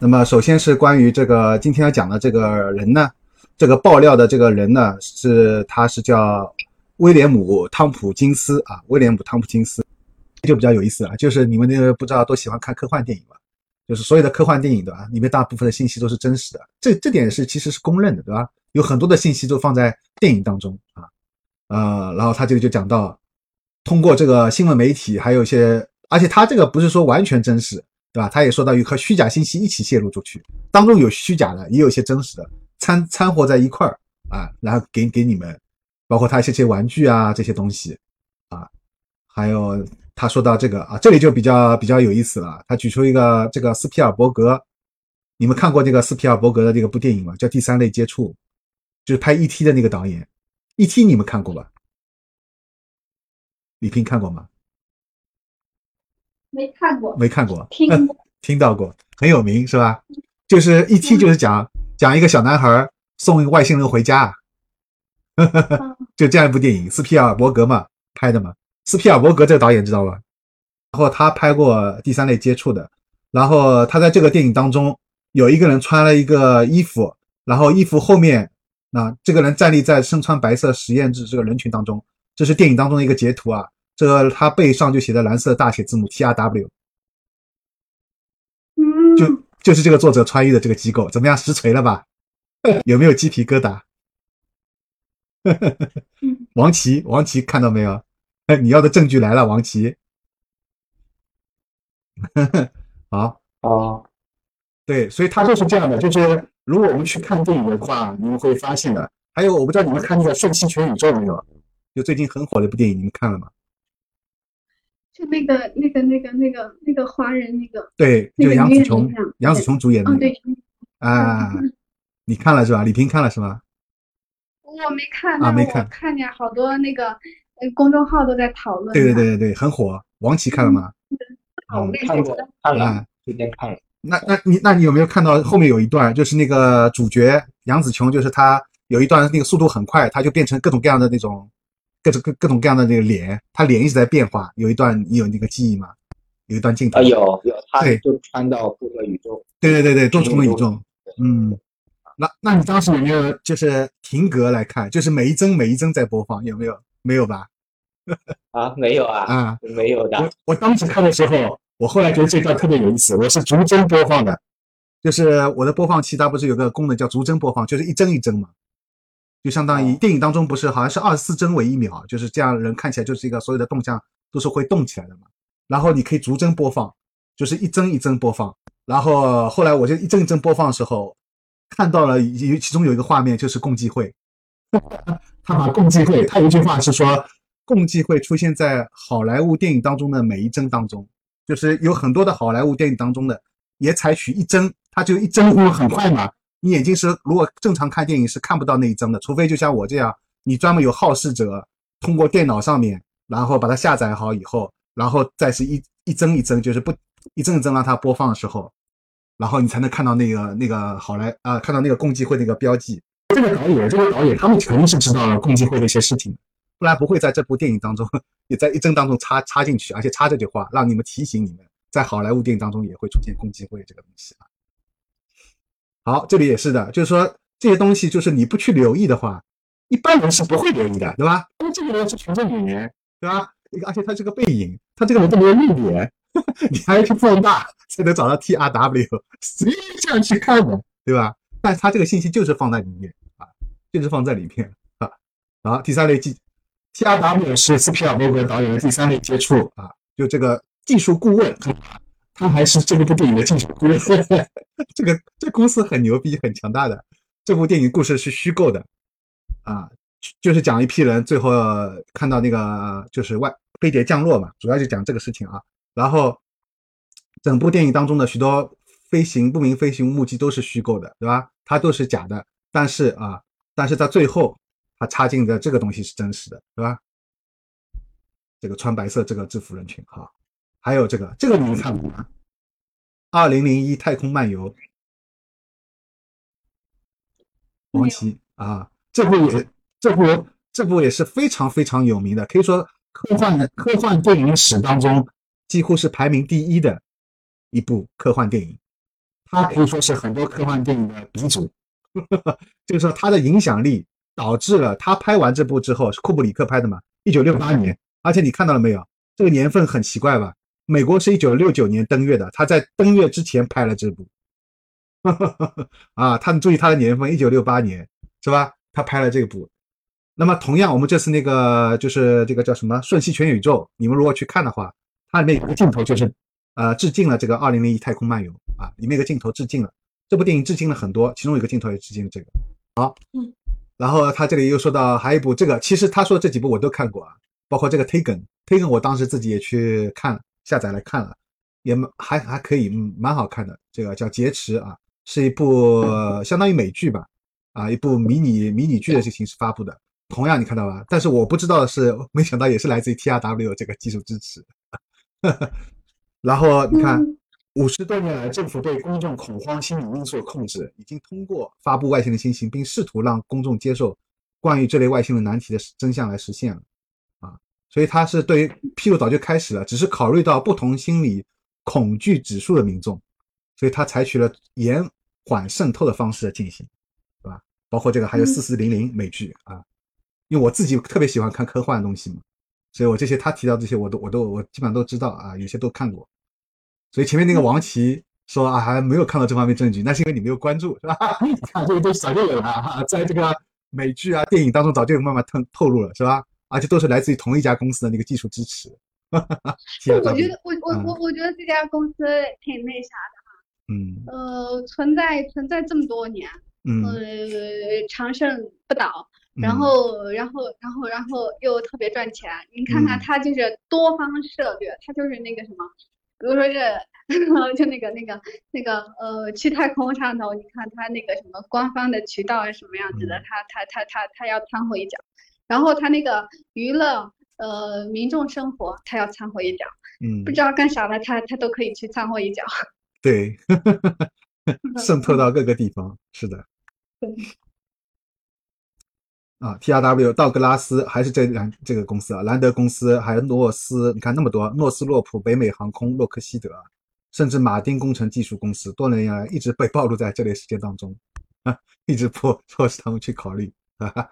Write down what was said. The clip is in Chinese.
那么首先是关于这个今天要讲的这个人呢，这个爆料的这个人呢，是他是叫威廉姆汤普金斯啊，威廉姆汤普金斯就比较有意思了，就是你们那个不知道都喜欢看科幻电影吧？就是所有的科幻电影对吧？里面大部分的信息都是真实的，这这点是其实是公认的对吧？有很多的信息都放在电影当中啊，呃，然后他这个就讲到，通过这个新闻媒体，还有一些，而且他这个不是说完全真实，对吧？他也说到有和虚假信息一起泄露出去，当中有虚假的，也有一些真实的掺掺和在一块儿啊，然后给给你们，包括他一些些玩具啊这些东西啊，还有。他说到这个啊，这里就比较比较有意思了。他举出一个这个斯皮尔伯格，你们看过那个斯皮尔伯格的这个部电影吗？叫《第三类接触》，就是拍 E.T. 的那个导演。E.T. 你们看过吧？李平看过吗？没看过，没看过，听 听到过，很有名是吧？就是一听就是讲讲一个小男孩送外星人回家，就这样一部电影，斯皮尔伯格嘛拍的嘛。斯皮尔伯格这个导演知道吧？然后他拍过《第三类接触》的，然后他在这个电影当中有一个人穿了一个衣服，然后衣服后面啊，这个人站立在身穿白色实验制这个人群当中，这是电影当中的一个截图啊。这个他背上就写的蓝色大写字母 T R W，嗯，就就是这个作者穿越的这个机构，怎么样？实锤了吧？有没有鸡皮疙瘩？王琦，王琦看到没有？哎，你要的证据来了，王琦。好哦，对，所以他就是这样的，就是如果我们去看电影的话，你们会发现的。还有，我不知道你们看那个《瞬息全宇宙》没有？就最近很火的一部电影，你们看了吗？就那个、那个、那个、那个、那个华人那个。对，就杨紫琼，杨紫琼主演的。嗯，对。啊，你看了是吧？李平看了是吧？我没看啊，没看。看见好多那个。公众号都在讨论。对对对对对，很火。王琦看了吗？嗯，看过，看了，今天看了。那那你那你有没有看到后面有一段，就是那个主角杨紫琼，就是她有一段那个速度很快，她就变成各种各样的那种各种各各种各样的那个脸，他脸一直在变化。有一段你有那个记忆吗？有一段镜头啊，有有，他就穿到多个宇宙。对对对对，多重宇宙。嗯，那那你当时有没有就是停格来看，就是每一帧每一帧在播放，有没有？没有吧？啊，没有啊，啊，没有的。我我当时看的时候，我后来觉得这段特别有意思。我是逐帧播放的，就是我的播放器它不是有个功能叫逐帧播放，就是一帧一帧嘛，就相当于电影当中不是好像是二十四帧为一秒，就是这样人看起来就是一个所有的动向都是会动起来的嘛。然后你可以逐帧播放，就是一帧一帧播放。然后后来我就一帧一帧播放的时候，看到了有其中有一个画面就是共济会。他把共济会，他有一句话是说，共济会出现在好莱坞电影当中的每一帧当中，就是有很多的好莱坞电影当中的也采取一帧，它就一帧会很快嘛。你眼睛是如果正常看电影是看不到那一帧的，除非就像我这样，你专门有好事者通过电脑上面，然后把它下载好以后，然后再是一一帧一帧，就是不一帧一帧让它播放的时候，然后你才能看到那个那个好莱啊，看到那个共济会那个标记。这个导演，这个导演，他们肯定是知道了共济会的一些事情，不然不会在这部电影当中，也在一帧当中插插进去，而且插这句话，让你们提醒你们，在好莱坞电影当中也会出现共济会这个东西啊。好，这里也是的，就是说这些东西，就是你不去留意的话，一般人是不会留意的，对吧？因为这个人是群众演员，对吧？而且他是个背影，他这个人都没有露脸，你还要去放大才能找到 T R W，谁这样去看的，对吧？但他这个信息就是放在里面啊，就是放在里面啊。好，第三类技 T R W 是斯皮尔伯格导演的第三类接触啊，就这个技术顾问，他还是这部电影的技术顾问。这个这公司很牛逼，很强大的。这部电影故事是虚构的啊，就是讲一批人最后看到那个就是外飞碟降落嘛，主要就讲这个事情啊。然后整部电影当中的许多。飞行不明飞行目击都是虚构的，对吧？它都是假的。但是啊，但是在最后，它插进的这个东西是真实的，对吧？这个穿白色这个制服人群，哈，还有这个，这个你们看过吗？二零零一太空漫游，王琦啊，这部也这部这部也是非常非常有名的，可以说科幻科幻电影史当中几乎是排名第一的一部科幻电影。他可以说是很多科幻电影的鼻祖，就是说他的影响力导致了他拍完这部之后，是库布里克拍的嘛，一九六八年，而且你看到了没有，这个年份很奇怪吧？美国是一九六九年登月的，他在登月之前拍了这部，啊，他注意他的年份，一九六八年是吧？他拍了这部。那么同样，我们这次那个就是这个叫什么《瞬息全宇宙》，你们如果去看的话，它里面有个镜头就是，呃，致敬了这个《二零零一太空漫游》啊，里面一个镜头致敬了这部电影，致敬了很多，其中有一个镜头也致敬了这个。好，嗯，然后他这里又说到还有一部这个，其实他说这几部我都看过啊，包括这个《Taken》，Taken 我当时自己也去看了下载来看了，也还还可以，嗯，蛮好看的。这个叫《劫持》啊，是一部相当于美剧吧，啊，一部迷你迷你剧的这个形式发布的。同样，你看到吧？但是我不知道的是，没想到也是来自于 TRW 这个技术支持。然后你看，五十多年来，政府对公众恐慌心理因素的控制，已经通过发布外星人信息，并试图让公众接受关于这类外星人难题的真相来实现了。啊，所以他是对于披露早就开始了，只是考虑到不同心理恐惧指数的民众，所以他采取了延缓渗透的方式进行，对吧？包括这个还有四四零零美剧啊。因为我自己特别喜欢看科幻的东西嘛，所以我这些他提到这些我都我都我基本上都知道啊，有些都看过。所以前面那个王琦说啊还没有看到这方面证据，那是因为你没有关注，是吧？你 看这个东西早就有了哈，在这个美剧啊电影当中早就有慢慢透透露了，是吧？而且都是来自于同一家公司的那个技术支持。我觉得我我我我觉得这家公司挺那啥的哈，嗯呃存在存在这么多年，嗯呃长盛不倒。然后，然后，然后，然后又特别赚钱。你看看他就是多方策略，他就是那个什么，比如说是，就那个那个那个呃，去太空上头，你看他那个什么官方的渠道是什么样子的，他他他他他要掺和一脚。然后他那个娱乐呃民众生活，他要掺和一脚。嗯，不知道干啥的，他他都可以去掺和一脚。对，渗透到各个地方，是的。对。啊，T R W 道格拉斯还是这两这个公司啊，兰德公司还有诺斯，你看那么多，诺斯洛普、北美航空、洛克希德，甚至马丁工程技术公司，多年来一直被暴露在这类事件当中啊，一直迫迫使他们去考虑啊，